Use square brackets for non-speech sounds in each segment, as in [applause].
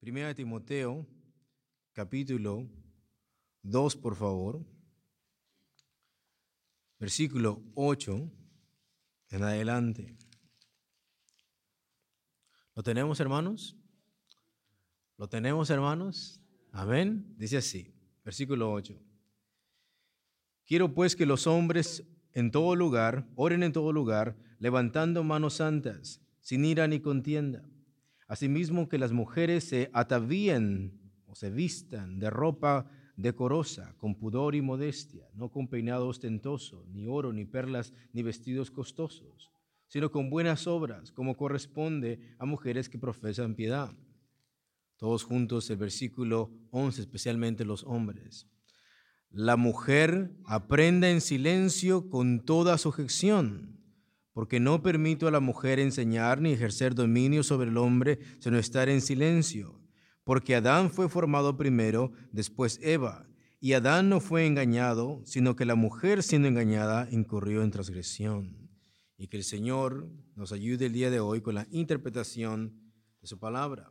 Primera de Timoteo, capítulo 2, por favor. Versículo 8 en adelante. ¿Lo tenemos, hermanos? ¿Lo tenemos, hermanos? Amén. Dice así, versículo 8. Quiero pues que los hombres en todo lugar, oren en todo lugar, levantando manos santas, sin ira ni contienda. Asimismo que las mujeres se atavíen o se vistan de ropa decorosa, con pudor y modestia, no con peinado ostentoso, ni oro, ni perlas, ni vestidos costosos, sino con buenas obras, como corresponde a mujeres que profesan piedad. Todos juntos el versículo 11, especialmente los hombres. La mujer aprenda en silencio con toda sujeción, porque no permito a la mujer enseñar ni ejercer dominio sobre el hombre, sino estar en silencio porque Adán fue formado primero, después Eva, y Adán no fue engañado, sino que la mujer siendo engañada incurrió en transgresión. Y que el Señor nos ayude el día de hoy con la interpretación de su palabra.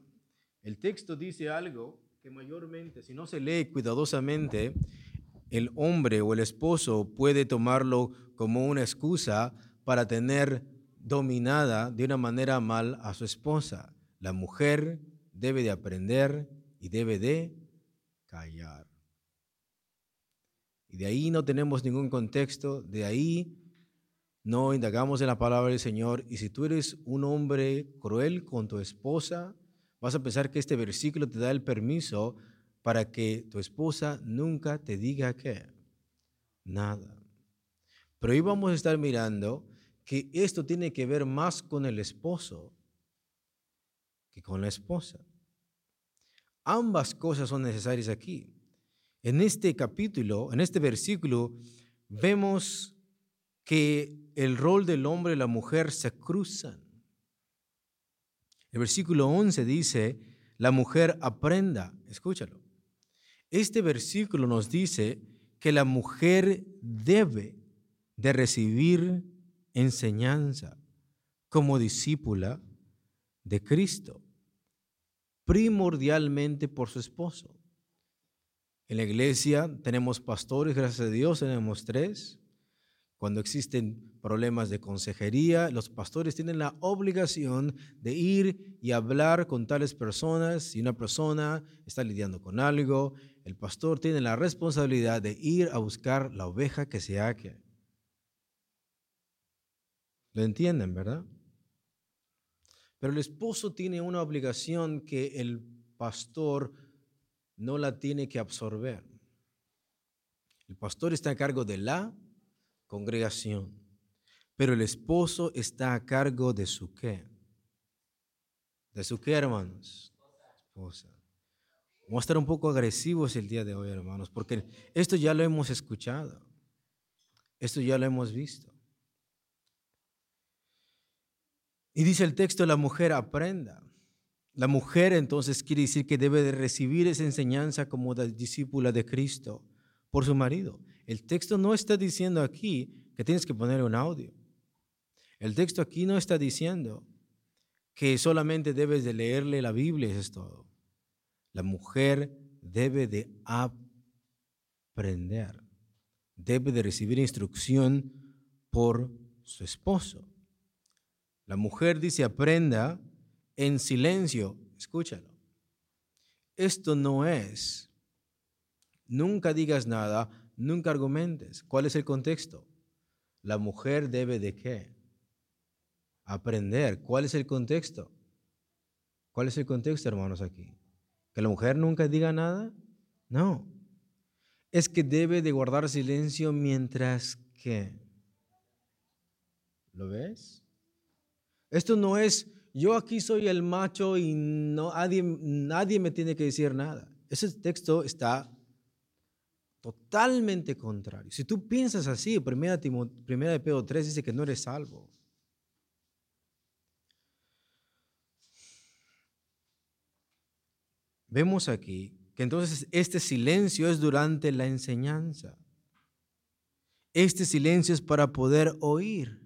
El texto dice algo que mayormente, si no se lee cuidadosamente, el hombre o el esposo puede tomarlo como una excusa para tener dominada de una manera mal a su esposa. La mujer debe de aprender y debe de callar. Y de ahí no tenemos ningún contexto, de ahí no indagamos en la palabra del Señor. Y si tú eres un hombre cruel con tu esposa, vas a pensar que este versículo te da el permiso para que tu esposa nunca te diga qué, nada. Pero hoy vamos a estar mirando que esto tiene que ver más con el esposo con la esposa. Ambas cosas son necesarias aquí. En este capítulo, en este versículo, vemos que el rol del hombre y la mujer se cruzan. El versículo 11 dice, la mujer aprenda, escúchalo. Este versículo nos dice que la mujer debe de recibir enseñanza como discípula de Cristo primordialmente por su esposo. En la iglesia tenemos pastores, gracias a Dios, tenemos tres. Cuando existen problemas de consejería, los pastores tienen la obligación de ir y hablar con tales personas. Si una persona está lidiando con algo, el pastor tiene la responsabilidad de ir a buscar la oveja que se haque. ¿Lo entienden, verdad? Pero el esposo tiene una obligación que el pastor no la tiene que absorber. El pastor está a cargo de la congregación, pero el esposo está a cargo de su qué. ¿De su qué, hermanos? Esposa. Vamos a estar un poco agresivos el día de hoy, hermanos, porque esto ya lo hemos escuchado. Esto ya lo hemos visto. Y dice el texto, la mujer aprenda. La mujer entonces quiere decir que debe de recibir esa enseñanza como discípula de Cristo por su marido. El texto no está diciendo aquí que tienes que poner un audio. El texto aquí no está diciendo que solamente debes de leerle la Biblia, eso es todo. La mujer debe de aprender, debe de recibir instrucción por su esposo. La mujer dice, aprenda en silencio. Escúchalo. Esto no es, nunca digas nada, nunca argumentes. ¿Cuál es el contexto? La mujer debe de qué? Aprender. ¿Cuál es el contexto? ¿Cuál es el contexto, hermanos, aquí? ¿Que la mujer nunca diga nada? No. Es que debe de guardar silencio mientras que... ¿Lo ves? Esto no es, yo aquí soy el macho y no, nadie, nadie me tiene que decir nada. Ese texto está totalmente contrario. Si tú piensas así, primera, primera de Pedro 3 dice que no eres salvo. Vemos aquí que entonces este silencio es durante la enseñanza. Este silencio es para poder oír.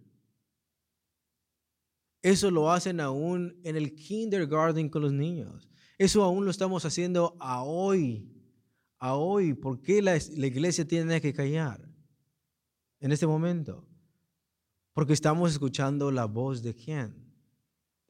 Eso lo hacen aún en el kindergarten con los niños. Eso aún lo estamos haciendo a hoy. A hoy. ¿Por qué la, la iglesia tiene que callar en este momento? Porque estamos escuchando la voz de quién?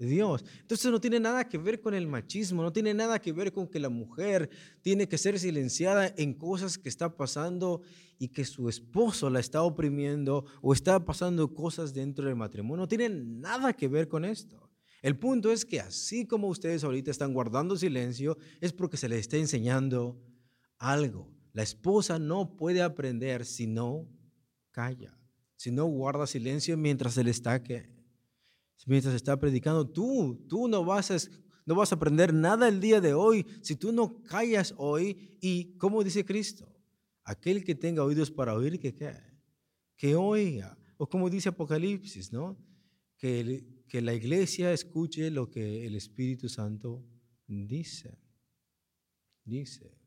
Dios. Entonces no tiene nada que ver con el machismo, no tiene nada que ver con que la mujer tiene que ser silenciada en cosas que está pasando y que su esposo la está oprimiendo o está pasando cosas dentro del matrimonio. No tiene nada que ver con esto. El punto es que así como ustedes ahorita están guardando silencio, es porque se les está enseñando algo. La esposa no puede aprender si no calla, si no guarda silencio mientras se le está mientras está predicando, tú, tú no vas a, no vas a aprender nada el día de hoy si tú no callas hoy. Y como dice Cristo, aquel que tenga oídos para oír, que, que oiga. O como dice Apocalipsis, ¿no? Que, que la iglesia escuche lo que el Espíritu Santo dice. Dice.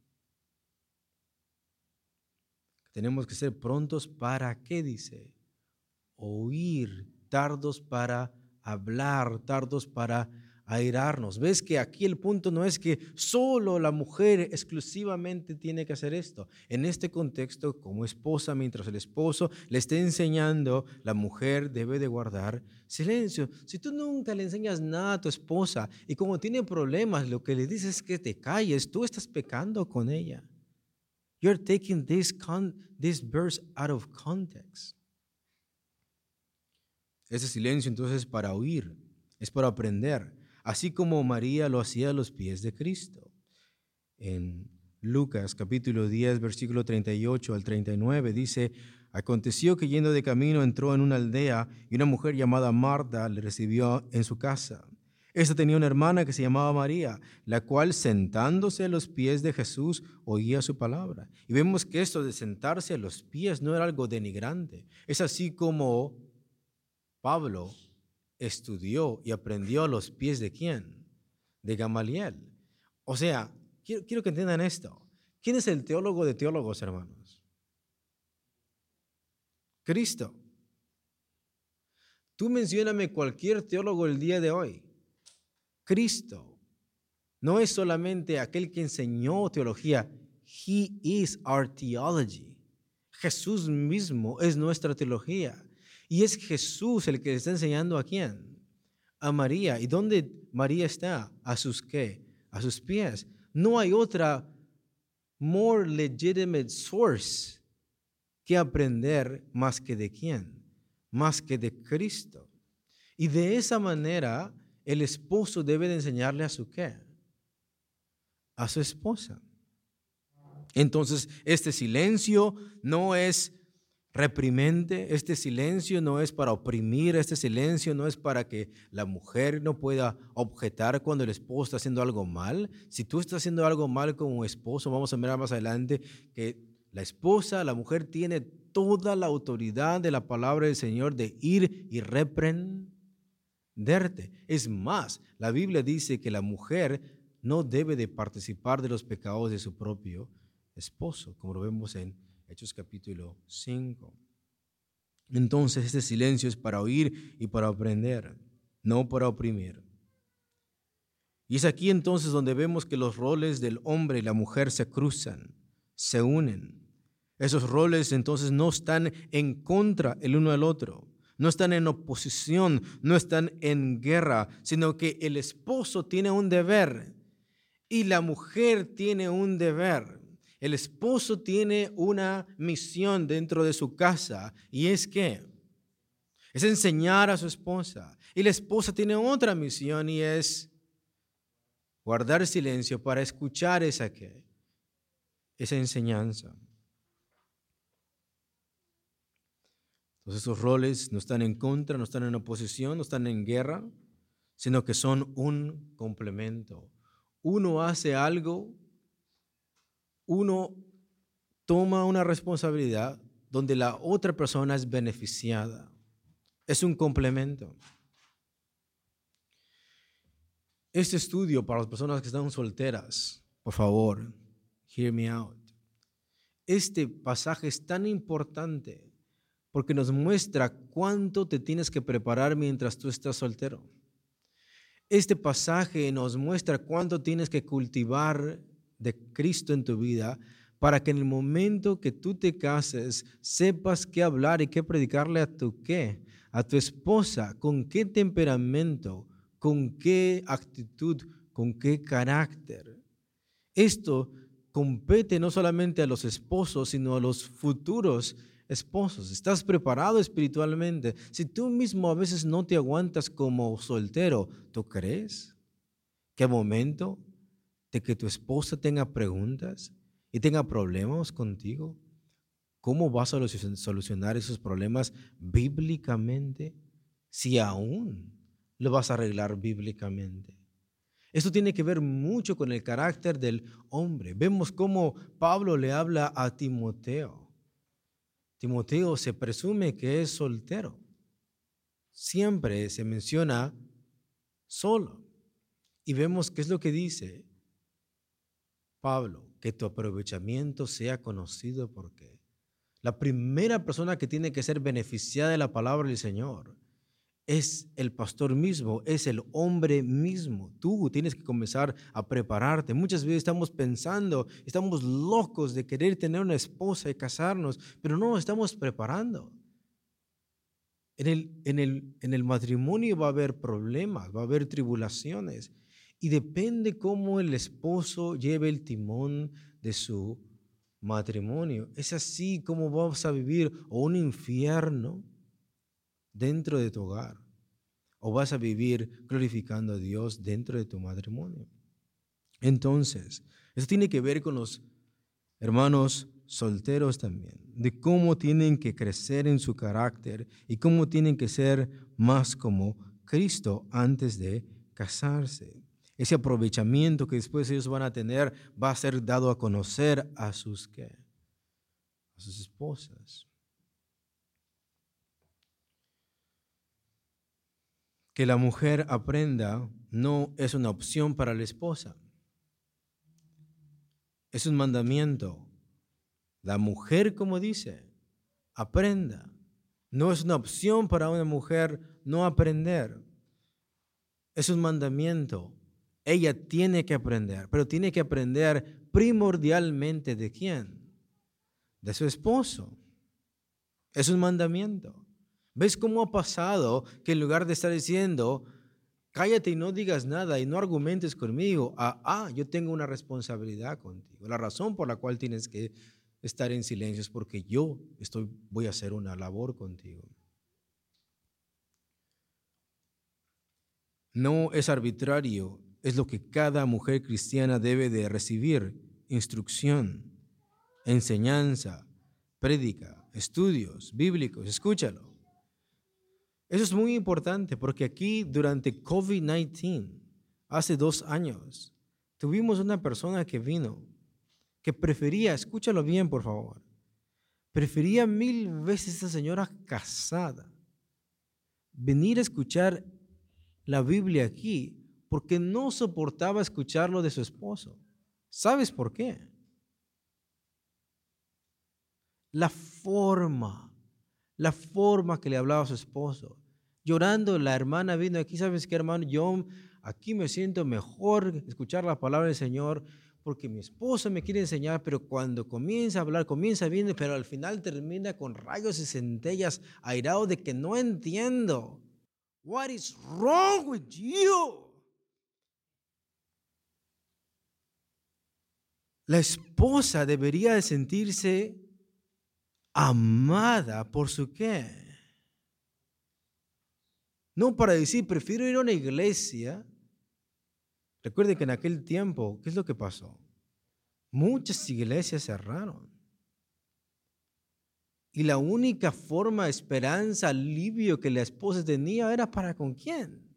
Tenemos que ser prontos para, ¿qué dice? Oír, tardos para hablar, tardos para airarnos. ¿Ves que aquí el punto no es que solo la mujer exclusivamente tiene que hacer esto? En este contexto, como esposa, mientras el esposo le esté enseñando, la mujer debe de guardar silencio. Si tú nunca le enseñas nada a tu esposa y como tiene problemas, lo que le dices es que te calles, tú estás pecando con ella. You're taking this, this verse out of context. Ese silencio entonces es para oír, es para aprender, así como María lo hacía a los pies de Cristo. En Lucas capítulo 10, versículo 38 al 39 dice, aconteció que yendo de camino entró en una aldea y una mujer llamada Marta le recibió en su casa. Esta tenía una hermana que se llamaba María, la cual sentándose a los pies de Jesús oía su palabra. Y vemos que esto de sentarse a los pies no era algo denigrante. Es así como Pablo estudió y aprendió a los pies de quién? De Gamaliel. O sea, quiero, quiero que entiendan esto. ¿Quién es el teólogo de teólogos, hermanos? Cristo. Tú mencioname cualquier teólogo el día de hoy. Cristo. No es solamente aquel que enseñó teología. He is our theology. Jesús mismo es nuestra teología. Y es Jesús el que le está enseñando a quién? A María. ¿Y dónde María está? A sus qué? A sus pies. No hay otra more legitimate source que aprender más que de quién? Más que de Cristo. Y de esa manera el esposo debe de enseñarle a su qué? A su esposa. Entonces, este silencio no es reprimente, este silencio no es para oprimir, este silencio no es para que la mujer no pueda objetar cuando el esposo está haciendo algo mal. Si tú estás haciendo algo mal como esposo, vamos a mirar más adelante que la esposa, la mujer tiene toda la autoridad de la palabra del Señor de ir y reprenderte. Es más, la Biblia dice que la mujer no debe de participar de los pecados de su propio esposo, como lo vemos en Hechos capítulo 5. Entonces este silencio es para oír y para aprender, no para oprimir. Y es aquí entonces donde vemos que los roles del hombre y la mujer se cruzan, se unen. Esos roles entonces no están en contra el uno del otro, no están en oposición, no están en guerra, sino que el esposo tiene un deber y la mujer tiene un deber. El esposo tiene una misión dentro de su casa y es que es enseñar a su esposa. Y la esposa tiene otra misión y es guardar silencio para escuchar esa, esa enseñanza. Entonces esos roles no están en contra, no están en oposición, no están en guerra, sino que son un complemento. Uno hace algo uno toma una responsabilidad donde la otra persona es beneficiada. Es un complemento. Este estudio para las personas que están solteras, por favor, Hear me out. Este pasaje es tan importante porque nos muestra cuánto te tienes que preparar mientras tú estás soltero. Este pasaje nos muestra cuánto tienes que cultivar de Cristo en tu vida para que en el momento que tú te cases sepas qué hablar y qué predicarle a tu qué, a tu esposa, con qué temperamento, con qué actitud, con qué carácter. Esto compete no solamente a los esposos, sino a los futuros esposos. ¿Estás preparado espiritualmente? Si tú mismo a veces no te aguantas como soltero, ¿tú crees que a momento de que tu esposa tenga preguntas y tenga problemas contigo, cómo vas a solucionar esos problemas bíblicamente si aún lo vas a arreglar bíblicamente? Esto tiene que ver mucho con el carácter del hombre. Vemos cómo Pablo le habla a Timoteo. Timoteo se presume que es soltero. Siempre se menciona solo. Y vemos qué es lo que dice Pablo, que tu aprovechamiento sea conocido porque la primera persona que tiene que ser beneficiada de la palabra del Señor es el pastor mismo, es el hombre mismo. Tú tienes que comenzar a prepararte. Muchas veces estamos pensando, estamos locos de querer tener una esposa y casarnos, pero no estamos preparando. En el, en el, en el matrimonio va a haber problemas, va a haber tribulaciones. Y depende cómo el esposo lleve el timón de su matrimonio. Es así como vamos a vivir o un infierno dentro de tu hogar? ¿O vas a vivir glorificando a Dios dentro de tu matrimonio? Entonces, eso tiene que ver con los hermanos solteros también, de cómo tienen que crecer en su carácter y cómo tienen que ser más como Cristo antes de casarse. Ese aprovechamiento que después ellos van a tener va a ser dado a conocer a sus, ¿qué? A sus esposas. que la mujer aprenda no es una opción para la esposa. Es un mandamiento. La mujer, como dice, aprenda. No es una opción para una mujer no aprender. Es un mandamiento. Ella tiene que aprender, pero tiene que aprender primordialmente de quién? De su esposo. Es un mandamiento. ¿Ves cómo ha pasado que en lugar de estar diciendo, cállate y no digas nada y no argumentes conmigo, ah, ah, yo tengo una responsabilidad contigo. La razón por la cual tienes que estar en silencio es porque yo estoy, voy a hacer una labor contigo. No es arbitrario, es lo que cada mujer cristiana debe de recibir, instrucción, enseñanza, prédica, estudios bíblicos, escúchalo. Eso es muy importante porque aquí durante COVID-19, hace dos años, tuvimos una persona que vino, que prefería, escúchalo bien por favor, prefería mil veces esa señora casada venir a escuchar la Biblia aquí porque no soportaba escucharlo de su esposo. ¿Sabes por qué? La forma, la forma que le hablaba a su esposo llorando, la hermana vino aquí, ¿sabes qué hermano? Yo aquí me siento mejor escuchar la palabra del Señor porque mi esposo me quiere enseñar, pero cuando comienza a hablar, comienza bien, pero al final termina con rayos y centellas, airado de que no entiendo. What is wrong with you? La esposa debería de sentirse amada por su qué? No para decir, prefiero ir a una iglesia. Recuerde que en aquel tiempo, ¿qué es lo que pasó? Muchas iglesias cerraron. Y la única forma, esperanza, alivio que la esposa tenía era para con quién?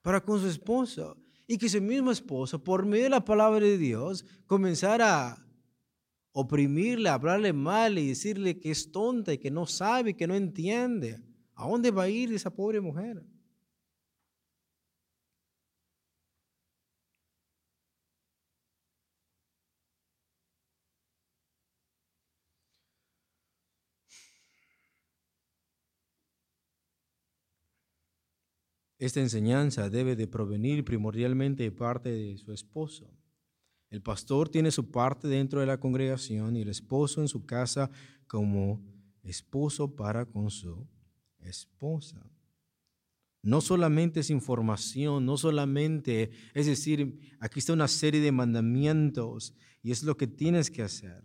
Para con su esposo. Y que su mismo esposo, por medio de la palabra de Dios, comenzara a oprimirle, hablarle mal y decirle que es tonta y que no sabe, que no entiende. ¿A dónde va a ir esa pobre mujer? Esta enseñanza debe de provenir primordialmente de parte de su esposo. El pastor tiene su parte dentro de la congregación y el esposo en su casa como esposo para con su esposa. No solamente es información, no solamente, es decir, aquí está una serie de mandamientos y es lo que tienes que hacer.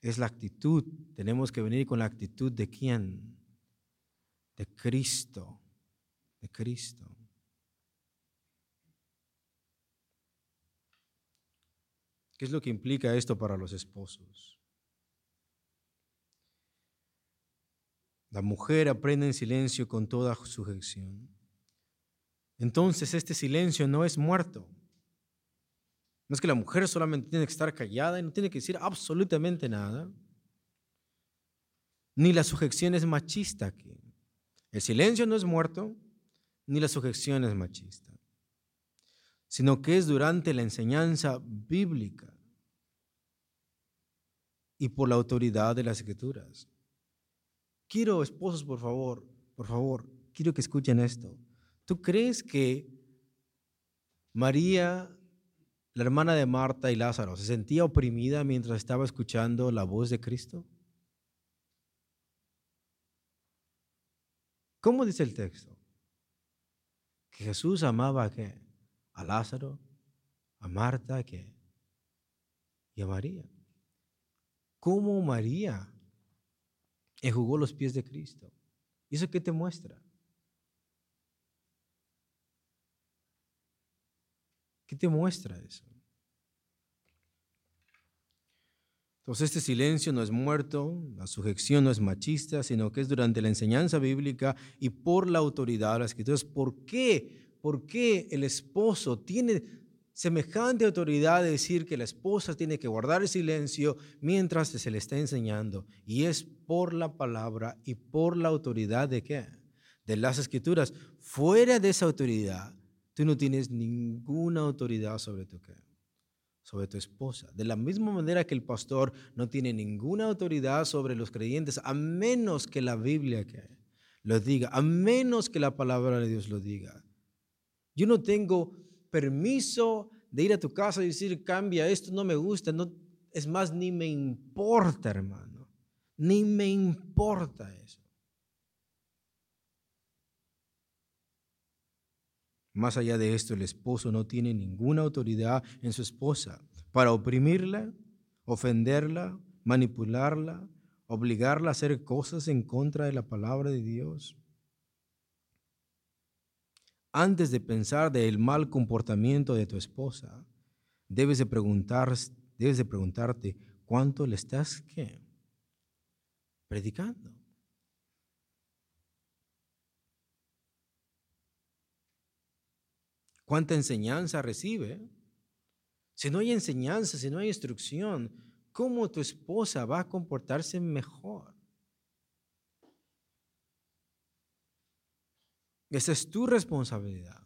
Es la actitud. Tenemos que venir con la actitud de quién? De Cristo. De Cristo. ¿Qué es lo que implica esto para los esposos? La mujer aprende en silencio con toda sujeción. Entonces este silencio no es muerto. No es que la mujer solamente tiene que estar callada y no tiene que decir absolutamente nada. Ni la sujeción es machista aquí. El silencio no es muerto, ni la sujeción es machista, sino que es durante la enseñanza bíblica y por la autoridad de las escrituras. Quiero, esposos, por favor, por favor, quiero que escuchen esto. ¿Tú crees que María, la hermana de Marta y Lázaro, se sentía oprimida mientras estaba escuchando la voz de Cristo? ¿Cómo dice el texto? Que Jesús amaba a qué? A Lázaro, a Marta. Y a María. ¿Cómo María enjugó los pies de Cristo. ¿Y eso qué te muestra? ¿Qué te muestra eso? Entonces este silencio no es muerto, la sujeción no es machista, sino que es durante la enseñanza bíblica y por la autoridad de las escrituras. ¿Por qué? ¿Por qué el esposo tiene semejante autoridad de decir que la esposa tiene que guardar el silencio mientras se le está enseñando. Y es por la palabra y por la autoridad de qué? De las escrituras. Fuera de esa autoridad, tú no tienes ninguna autoridad sobre tu qué? Sobre tu esposa. De la misma manera que el pastor no tiene ninguna autoridad sobre los creyentes, a menos que la Biblia que lo diga, a menos que la palabra de Dios lo diga. Yo no tengo permiso de ir a tu casa y decir, cambia esto, no me gusta. No, es más, ni me importa, hermano. Ni me importa eso. Más allá de esto, el esposo no tiene ninguna autoridad en su esposa para oprimirla, ofenderla, manipularla, obligarla a hacer cosas en contra de la palabra de Dios antes de pensar del mal comportamiento de tu esposa, debes de, preguntar, debes de preguntarte cuánto le estás ¿qué? predicando. ¿Cuánta enseñanza recibe? Si no hay enseñanza, si no hay instrucción, ¿cómo tu esposa va a comportarse mejor? Esa es tu responsabilidad.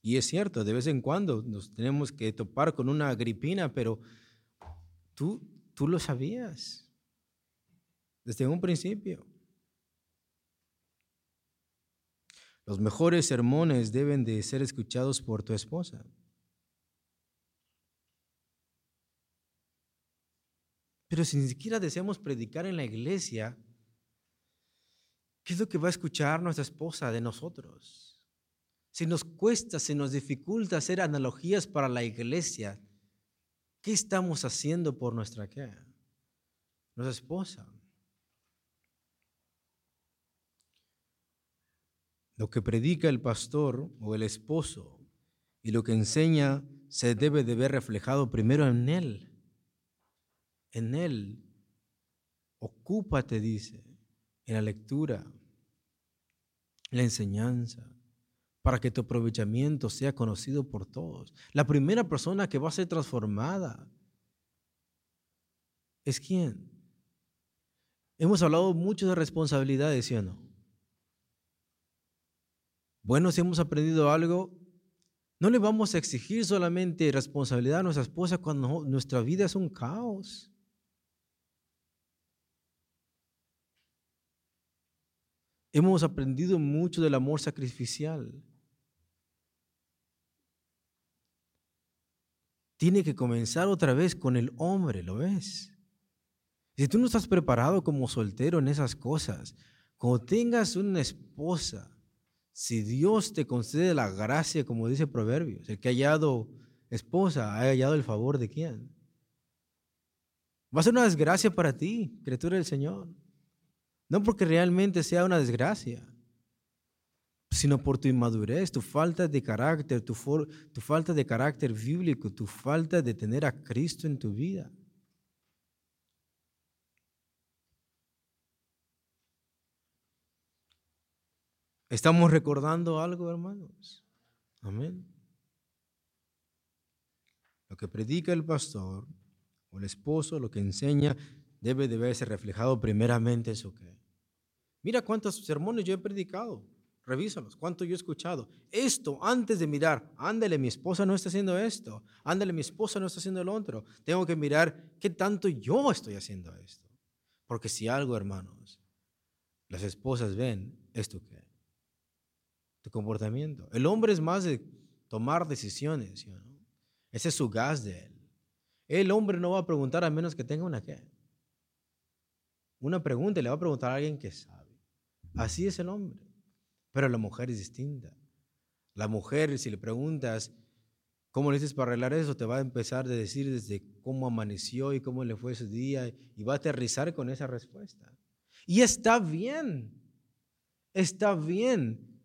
Y es cierto, de vez en cuando nos tenemos que topar con una gripina, pero tú, tú lo sabías desde un principio. Los mejores sermones deben de ser escuchados por tu esposa. Pero si ni siquiera deseamos predicar en la iglesia, ¿Qué es lo que va a escuchar nuestra esposa de nosotros? Si nos cuesta, si nos dificulta hacer analogías para la iglesia, ¿qué estamos haciendo por nuestra qué? Nuestra esposa. Lo que predica el pastor o el esposo y lo que enseña se debe de ver reflejado primero en él. En él. Ocúpate, dice, en la lectura, la enseñanza, para que tu aprovechamiento sea conocido por todos. La primera persona que va a ser transformada es quién. Hemos hablado mucho de responsabilidades, ¿sí o no? Bueno, si hemos aprendido algo, no le vamos a exigir solamente responsabilidad a nuestra esposa cuando nuestra vida es un caos. Hemos aprendido mucho del amor sacrificial. Tiene que comenzar otra vez con el hombre, ¿lo ves? Si tú no estás preparado como soltero en esas cosas, cuando tengas una esposa, si Dios te concede la gracia, como dice Proverbios, el que ha hallado esposa, ha hallado el favor de quién. Va a ser una desgracia para ti, criatura del Señor. No porque realmente sea una desgracia, sino por tu inmadurez, tu falta de carácter, tu, tu falta de carácter bíblico, tu falta de tener a Cristo en tu vida. ¿Estamos recordando algo, hermanos? Amén. Lo que predica el pastor o el esposo, lo que enseña, debe de verse reflejado primeramente en su qué. Mira cuántos sermones yo he predicado. Revísalos, cuánto yo he escuchado. Esto antes de mirar, ándale, mi esposa no está haciendo esto. Ándale, mi esposa no está haciendo el otro. Tengo que mirar qué tanto yo estoy haciendo esto. Porque si algo, hermanos, las esposas ven, ¿esto qué? Tu comportamiento. El hombre es más de tomar decisiones. Ese es su gas de él. El hombre no va a preguntar a menos que tenga una qué. Una pregunta le va a preguntar a alguien que sabe. Así es el hombre. Pero la mujer es distinta. La mujer, si le preguntas, ¿cómo le dices para arreglar eso? Te va a empezar a decir desde cómo amaneció y cómo le fue su día y va a aterrizar con esa respuesta. Y está bien. Está bien.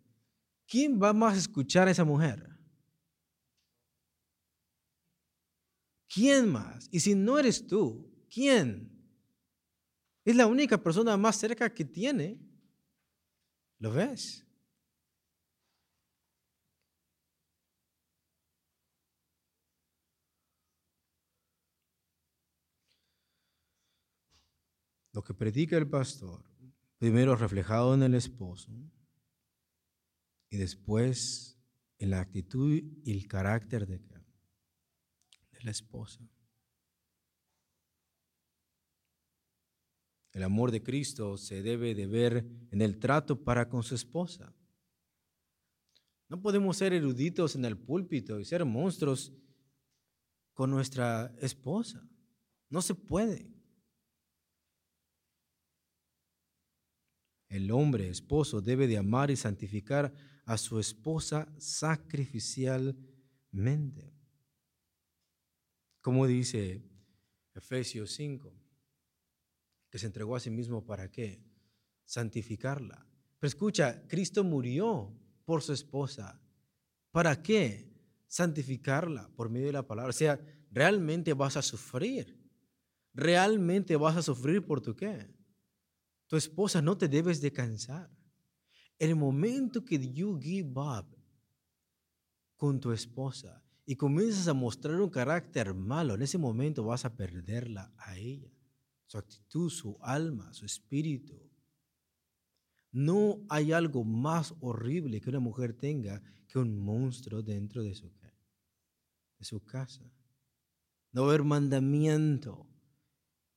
¿Quién va más a escuchar a esa mujer? ¿Quién más? Y si no eres tú, ¿quién? Es la única persona más cerca que tiene. ¿Lo ves? Lo que predica el pastor, primero reflejado en el esposo y después en la actitud y el carácter de la esposa. El amor de Cristo se debe de ver en el trato para con su esposa. No podemos ser eruditos en el púlpito y ser monstruos con nuestra esposa. No se puede. El hombre, esposo, debe de amar y santificar a su esposa sacrificialmente. Como dice Efesios 5, que se entregó a sí mismo para qué? Santificarla. Pero escucha, Cristo murió por su esposa. ¿Para qué? Santificarla por medio de la palabra. O sea, realmente vas a sufrir. Realmente vas a sufrir por tu qué. Tu esposa no te debes de cansar. El momento que you give up con tu esposa y comienzas a mostrar un carácter malo, en ese momento vas a perderla a ella, su actitud, su alma, su espíritu. No hay algo más horrible que una mujer tenga que un monstruo dentro de su, de su casa. No haber mandamiento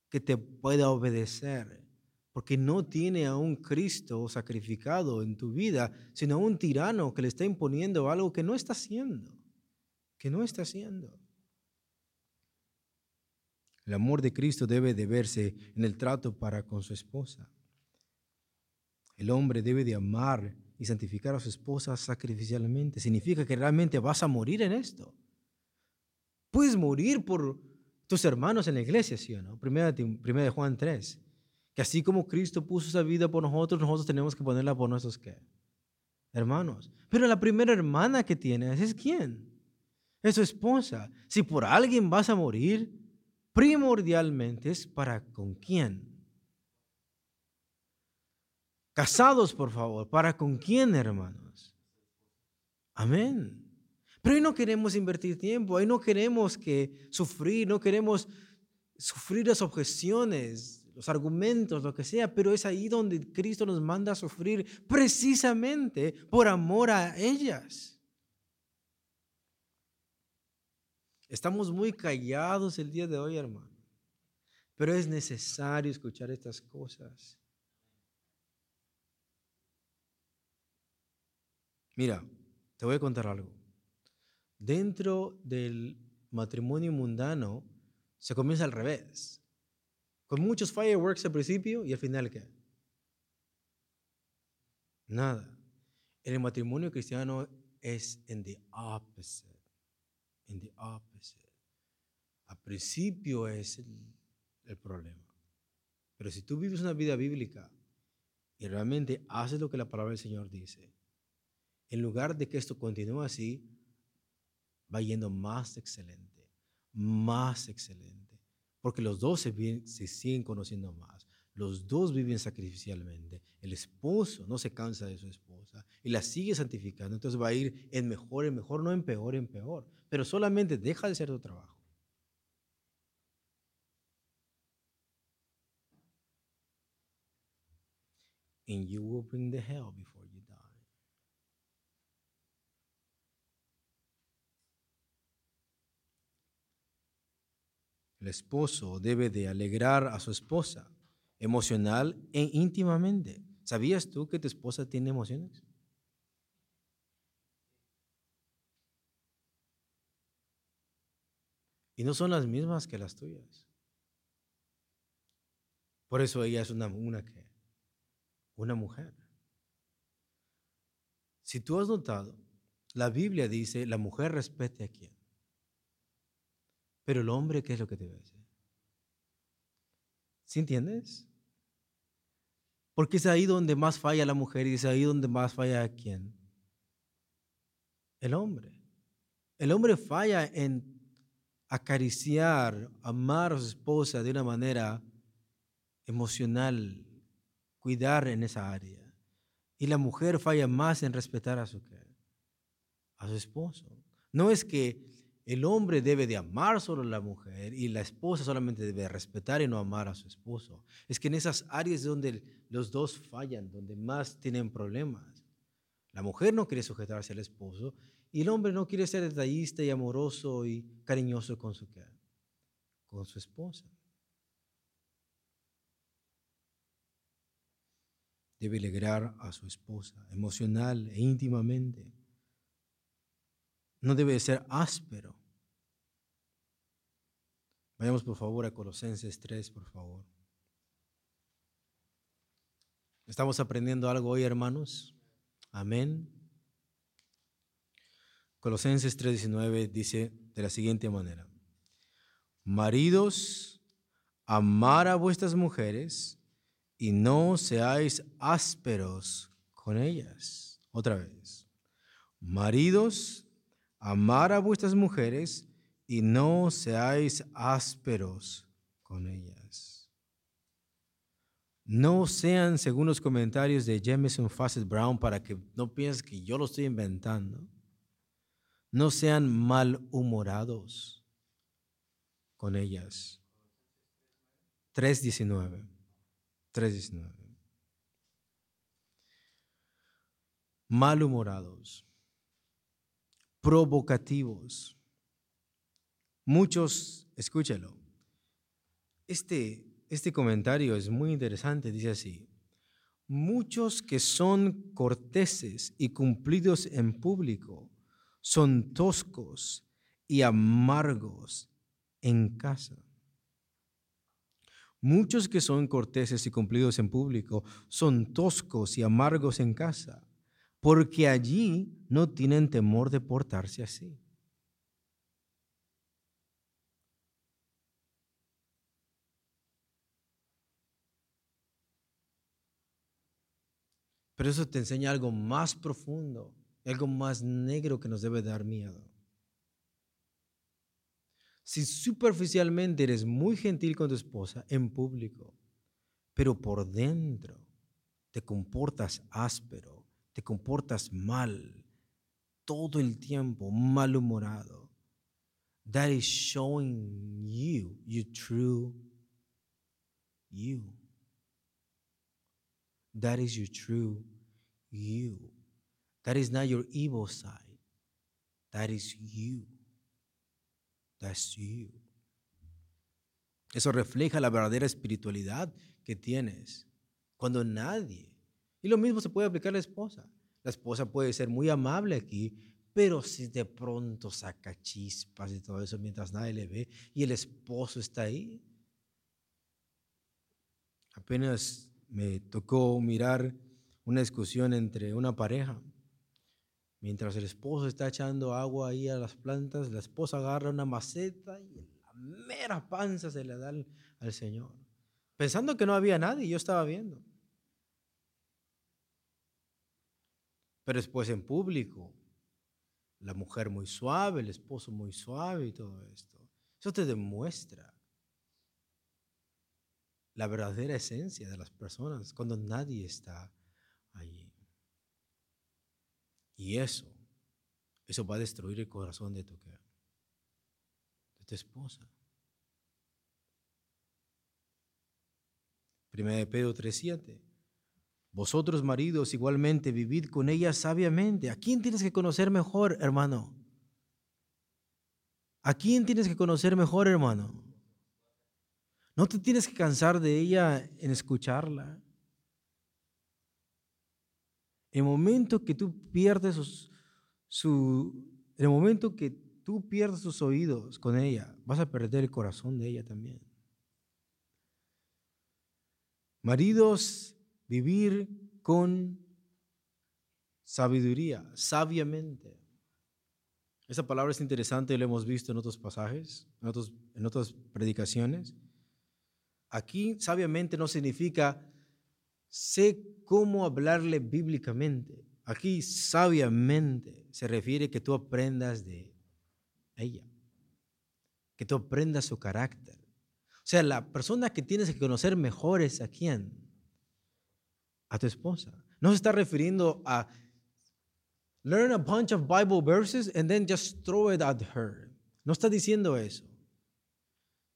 que te pueda obedecer, porque no tiene a un Cristo sacrificado en tu vida, sino a un tirano que le está imponiendo algo que no está haciendo que no está haciendo. El amor de Cristo debe de verse en el trato para con su esposa. El hombre debe de amar y santificar a su esposa sacrificialmente. Significa que realmente vas a morir en esto. Puedes morir por tus hermanos en la iglesia, ¿sí o no? Primera de, Juan 3. Que así como Cristo puso esa vida por nosotros, nosotros tenemos que ponerla por nuestros ¿qué? hermanos. Pero la primera hermana que tienes es quién? es su esposa. Si por alguien vas a morir, primordialmente es para con quién. Casados, por favor, ¿para con quién, hermanos? Amén. Pero ahí no queremos invertir tiempo, ahí no queremos que sufrir, no queremos sufrir las objeciones, los argumentos, lo que sea, pero es ahí donde Cristo nos manda a sufrir precisamente por amor a ellas. Estamos muy callados el día de hoy, hermano. Pero es necesario escuchar estas cosas. Mira, te voy a contar algo. Dentro del matrimonio mundano se comienza al revés. Con muchos fireworks al principio y al final ¿qué? Nada. El matrimonio cristiano es en the opposite. En the opposite. Al principio es el, el problema. Pero si tú vives una vida bíblica y realmente haces lo que la palabra del Señor dice, en lugar de que esto continúe así, va yendo más excelente, más excelente, porque los dos se, siguen conociendo más, los dos viven sacrificialmente, el esposo no se cansa de su esposa y la sigue santificando, entonces va a ir en mejor, en mejor, no en peor, en peor, pero solamente deja de ser tu trabajo. And you will bring the hell before El esposo debe de alegrar a su esposa emocional e íntimamente. ¿Sabías tú que tu esposa tiene emociones? Y no son las mismas que las tuyas. Por eso ella es una, una, una mujer. Si tú has notado, la Biblia dice, la mujer respete a quién. Pero el hombre, ¿qué es lo que debe hacer? ¿Sí entiendes? Porque es ahí donde más falla la mujer y es ahí donde más falla a quién? El hombre. El hombre falla en acariciar, amar a su esposa de una manera emocional, cuidar en esa área. Y la mujer falla más en respetar a su, a su esposo. No es que el hombre debe de amar solo a la mujer y la esposa solamente debe respetar y no amar a su esposo. Es que en esas áreas donde los dos fallan, donde más tienen problemas. La mujer no quiere sujetarse al esposo y el hombre no quiere ser detallista y amoroso y cariñoso con su, con su esposa. Debe alegrar a su esposa emocional e íntimamente no debe ser áspero. Vayamos por favor a Colosenses 3, por favor. ¿Estamos aprendiendo algo hoy, hermanos? Amén. Colosenses 3:19 dice de la siguiente manera, Maridos, amar a vuestras mujeres y no seáis ásperos con ellas. Otra vez. Maridos, amar a vuestras mujeres y no seáis ásperos con ellas. No sean, según los comentarios de Jameson Fassett Brown, para que no pienses que yo lo estoy inventando, no sean malhumorados con ellas. 3.19. 3.19. Malhumorados provocativos. Muchos, escúchalo, este, este comentario es muy interesante, dice así, muchos que son corteses y cumplidos en público son toscos y amargos en casa. Muchos que son corteses y cumplidos en público son toscos y amargos en casa porque allí no tienen temor de portarse así. Pero eso te enseña algo más profundo, algo más negro que nos debe dar miedo. Si superficialmente eres muy gentil con tu esposa en público, pero por dentro te comportas áspero, te comportas mal todo el tiempo, malhumorado, that is showing you your true you. That is your true you. That is not your evil side. That is you. That's you. Eso refleja la verdadera espiritualidad que tienes. Cuando nadie y lo mismo se puede aplicar a la esposa. La esposa puede ser muy amable aquí, pero si de pronto saca chispas y todo eso mientras nadie le ve y el esposo está ahí. Apenas me tocó mirar una discusión entre una pareja. Mientras el esposo está echando agua ahí a las plantas, la esposa agarra una maceta y la mera panza se le da al, al Señor. Pensando que no había nadie, yo estaba viendo. Pero después en público, la mujer muy suave, el esposo muy suave y todo esto. Eso te demuestra la verdadera esencia de las personas cuando nadie está allí. Y eso, eso va a destruir el corazón de tu, de tu esposa. Primera de Pedro 3.7. Vosotros maridos igualmente vivid con ella sabiamente. ¿A quién tienes que conocer mejor, hermano? ¿A quién tienes que conocer mejor, hermano? No te tienes que cansar de ella en escucharla. El momento que tú pierdes el momento que tú pierdes sus oídos con ella, vas a perder el corazón de ella también. Maridos, vivir con sabiduría, sabiamente. Esa palabra es interesante, lo hemos visto en otros pasajes, en, en otras predicaciones. Aquí sabiamente no significa sé cómo hablarle bíblicamente. Aquí sabiamente se refiere que tú aprendas de ella, que tú aprendas su carácter. O sea, la persona que tienes que conocer mejor es a quién? A tu esposa. No se está refiriendo a learn a bunch of Bible verses and then just throw it at her. No está diciendo eso.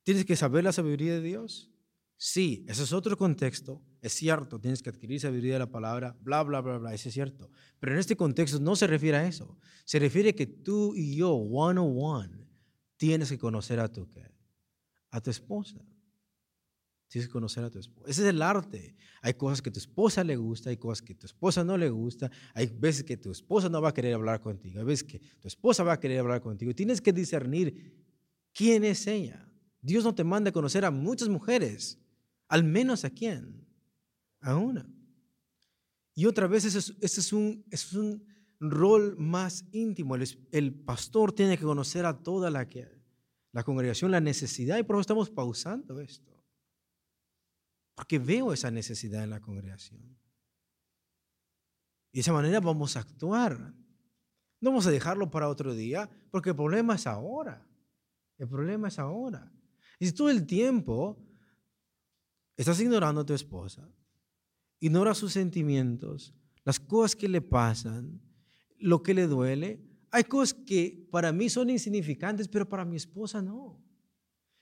Tienes que saber la sabiduría de Dios. Sí, ese es otro contexto, es cierto, tienes que adquirir sabiduría de la palabra, bla, bla, bla, bla, eso es cierto. Pero en este contexto no se refiere a eso. Se refiere a que tú y yo, one on one, tienes que conocer a tu, a tu esposa. Tienes que conocer a tu esposa. Ese es el arte. Hay cosas que tu esposa le gusta, hay cosas que tu esposa no le gusta, hay veces que tu esposa no va a querer hablar contigo, hay veces que tu esposa va a querer hablar contigo. Tienes que discernir quién es ella. Dios no te manda a conocer a muchas mujeres. Al menos a quién? A una. Y otra vez ese es, un, es un rol más íntimo. El, pastor tiene que conocer a toda la, que, la congregación, la necesidad, y por eso estamos pausando esto. Porque veo esa necesidad en la congregación. Y de esa manera vamos a actuar. No vamos a dejarlo para otro día, porque el problema es ahora. El problema es ahora. Y si todo el tiempo Estás ignorando a tu esposa. Ignora sus sentimientos, las cosas que le pasan, lo que le duele. Hay cosas que para mí son insignificantes, pero para mi esposa no.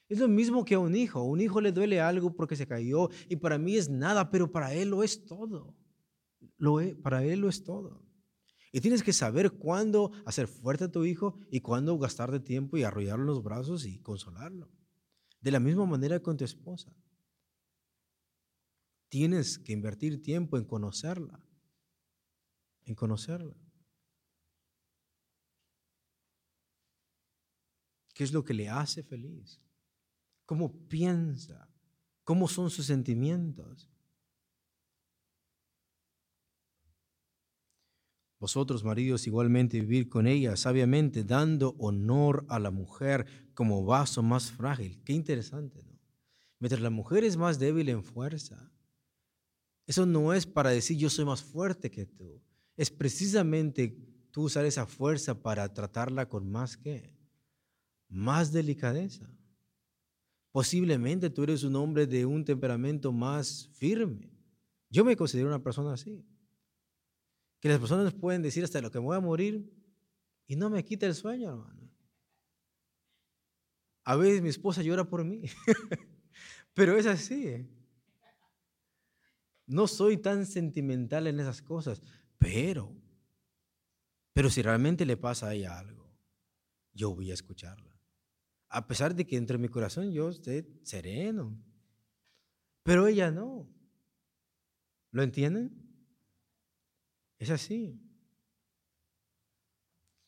Es lo mismo que a un hijo. Un hijo le duele algo porque se cayó y para mí es nada, pero para él lo es todo. Lo es, para él lo es todo. Y tienes que saber cuándo hacer fuerte a tu hijo y cuándo gastar de tiempo y arrollarlo en los brazos y consolarlo. De la misma manera con tu esposa. Tienes que invertir tiempo en conocerla, en conocerla. ¿Qué es lo que le hace feliz? ¿Cómo piensa? ¿Cómo son sus sentimientos? Vosotros, maridos, igualmente vivir con ella sabiamente, dando honor a la mujer como vaso más frágil. Qué interesante, ¿no? Mientras la mujer es más débil en fuerza, eso no es para decir yo soy más fuerte que tú. Es precisamente tú usar esa fuerza para tratarla con más que más delicadeza. Posiblemente tú eres un hombre de un temperamento más firme. Yo me considero una persona así. Que las personas pueden decir hasta lo que voy a morir y no me quita el sueño, hermano. A veces mi esposa llora por mí, [laughs] pero es así. ¿eh? No soy tan sentimental en esas cosas, pero, pero si realmente le pasa a ella algo, yo voy a escucharla. A pesar de que entre mi corazón yo esté sereno, pero ella no. ¿Lo entienden? Es así.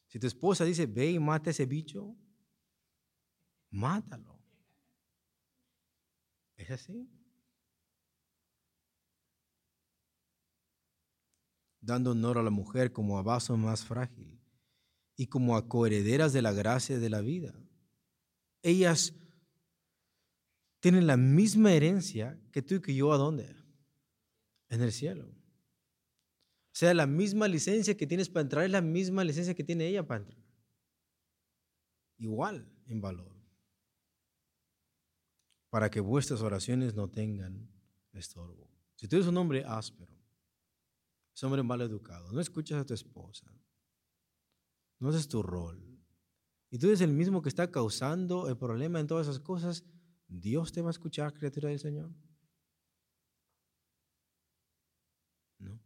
Si tu esposa dice, ve y mata a ese bicho, mátalo. ¿Es así? Dando honor a la mujer como a vaso más frágil y como a coherederas de la gracia de la vida. Ellas tienen la misma herencia que tú y que yo, ¿a dónde? En el cielo. O sea, la misma licencia que tienes para entrar es la misma licencia que tiene ella para entrar. Igual en valor. Para que vuestras oraciones no tengan estorbo. Si tú eres un hombre áspero, es un hombre mal educado, no escuchas a tu esposa, no haces tu rol, y tú eres el mismo que está causando el problema en todas esas cosas, ¿Dios te va a escuchar, criatura del Señor? No.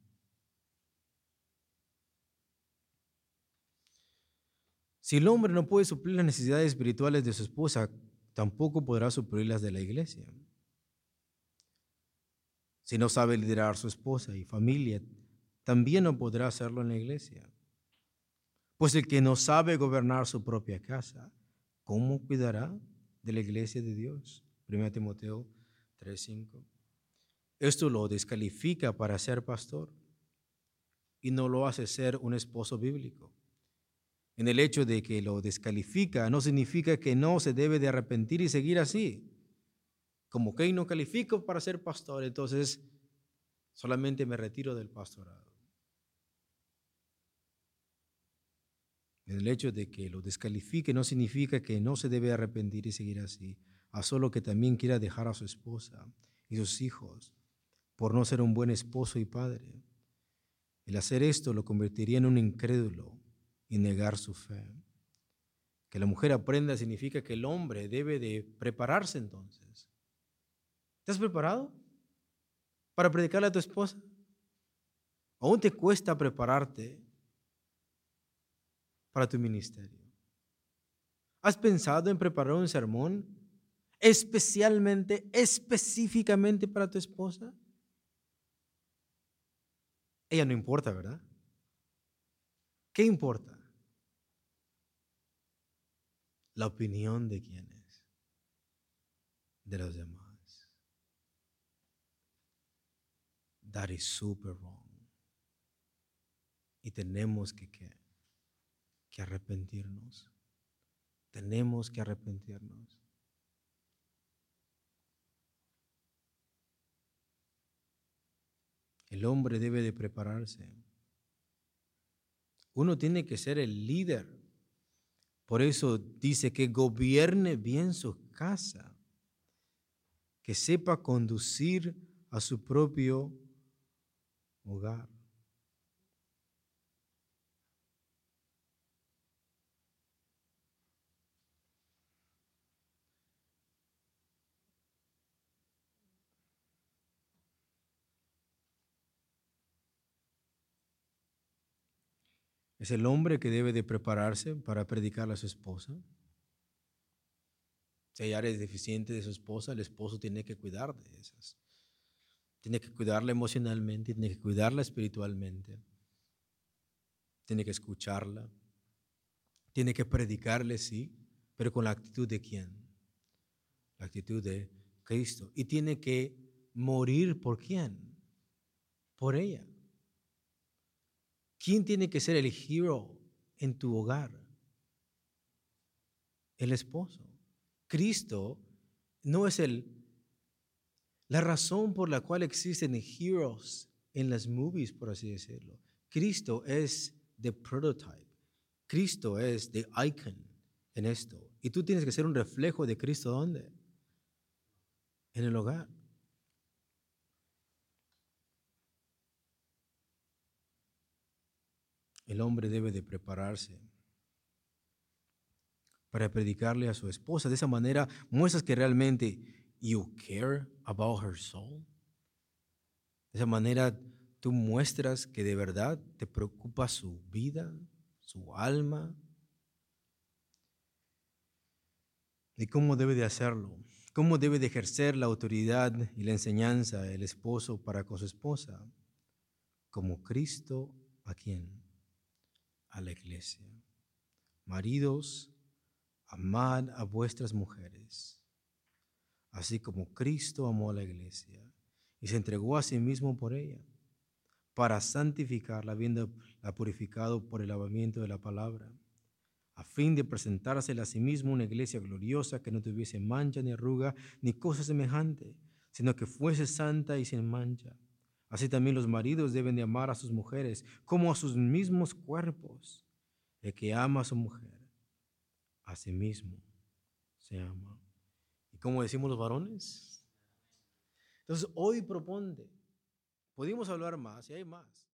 Si el hombre no puede suplir las necesidades espirituales de su esposa, tampoco podrá suplirlas de la iglesia. Si no sabe liderar su esposa y familia, también no podrá hacerlo en la iglesia. Pues el que no sabe gobernar su propia casa, ¿cómo cuidará de la iglesia de Dios. 1 Timoteo 3:5. Esto lo descalifica para ser pastor y no lo hace ser un esposo bíblico. En el hecho de que lo descalifica no significa que no se debe de arrepentir y seguir así. Como que no califico para ser pastor, entonces solamente me retiro del pastorado. El hecho de que lo descalifique no significa que no se debe arrepentir y seguir así, a solo que también quiera dejar a su esposa y sus hijos por no ser un buen esposo y padre. El hacer esto lo convertiría en un incrédulo y negar su fe. Que la mujer aprenda significa que el hombre debe de prepararse entonces. ¿Estás preparado para predicarle a tu esposa? ¿Aún te cuesta prepararte para tu ministerio? ¿Has pensado en preparar un sermón especialmente, específicamente para tu esposa? Ella no importa, ¿verdad? ¿Qué importa? La opinión de quiénes, de los demás. That is super wrong. Y tenemos que, ¿qué? Que arrepentirnos. Tenemos que arrepentirnos. El hombre debe de prepararse. Uno tiene que ser el líder. Por eso dice que gobierne bien su casa, que sepa conducir a su propio hogar. Es el hombre que debe de prepararse para predicar a su esposa. Si hay áreas deficientes de su esposa, el esposo tiene que cuidar de esas. Tiene que cuidarla emocionalmente, tiene que cuidarla espiritualmente. Tiene que escucharla. Tiene que predicarle, sí, pero con la actitud de quién? La actitud de Cristo. Y tiene que morir por quién? Por ella. ¿Quién tiene que ser el hero en tu hogar? El esposo. Cristo no es el, la razón por la cual existen heroes en las movies, por así decirlo. Cristo es the prototype. Cristo es the icon en esto. Y tú tienes que ser un reflejo de Cristo ¿dónde? En el hogar. El hombre debe de prepararse para predicarle a su esposa. De esa manera muestras que realmente you care about her soul. De esa manera tú muestras que de verdad te preocupa su vida, su alma. ¿Y cómo debe de hacerlo? ¿Cómo debe de ejercer la autoridad y la enseñanza el esposo para con su esposa? Como Cristo a quien? A la iglesia. Maridos, amad a vuestras mujeres, así como Cristo amó a la iglesia y se entregó a sí mismo por ella, para santificarla, habiéndola purificado por el lavamiento de la palabra, a fin de presentársela a sí mismo una iglesia gloriosa que no tuviese mancha ni arruga ni cosa semejante, sino que fuese santa y sin mancha. Así también los maridos deben de amar a sus mujeres como a sus mismos cuerpos. El que ama a su mujer, a sí mismo se ama. ¿Y cómo decimos los varones? Entonces, hoy proponte. Podemos hablar más y hay más.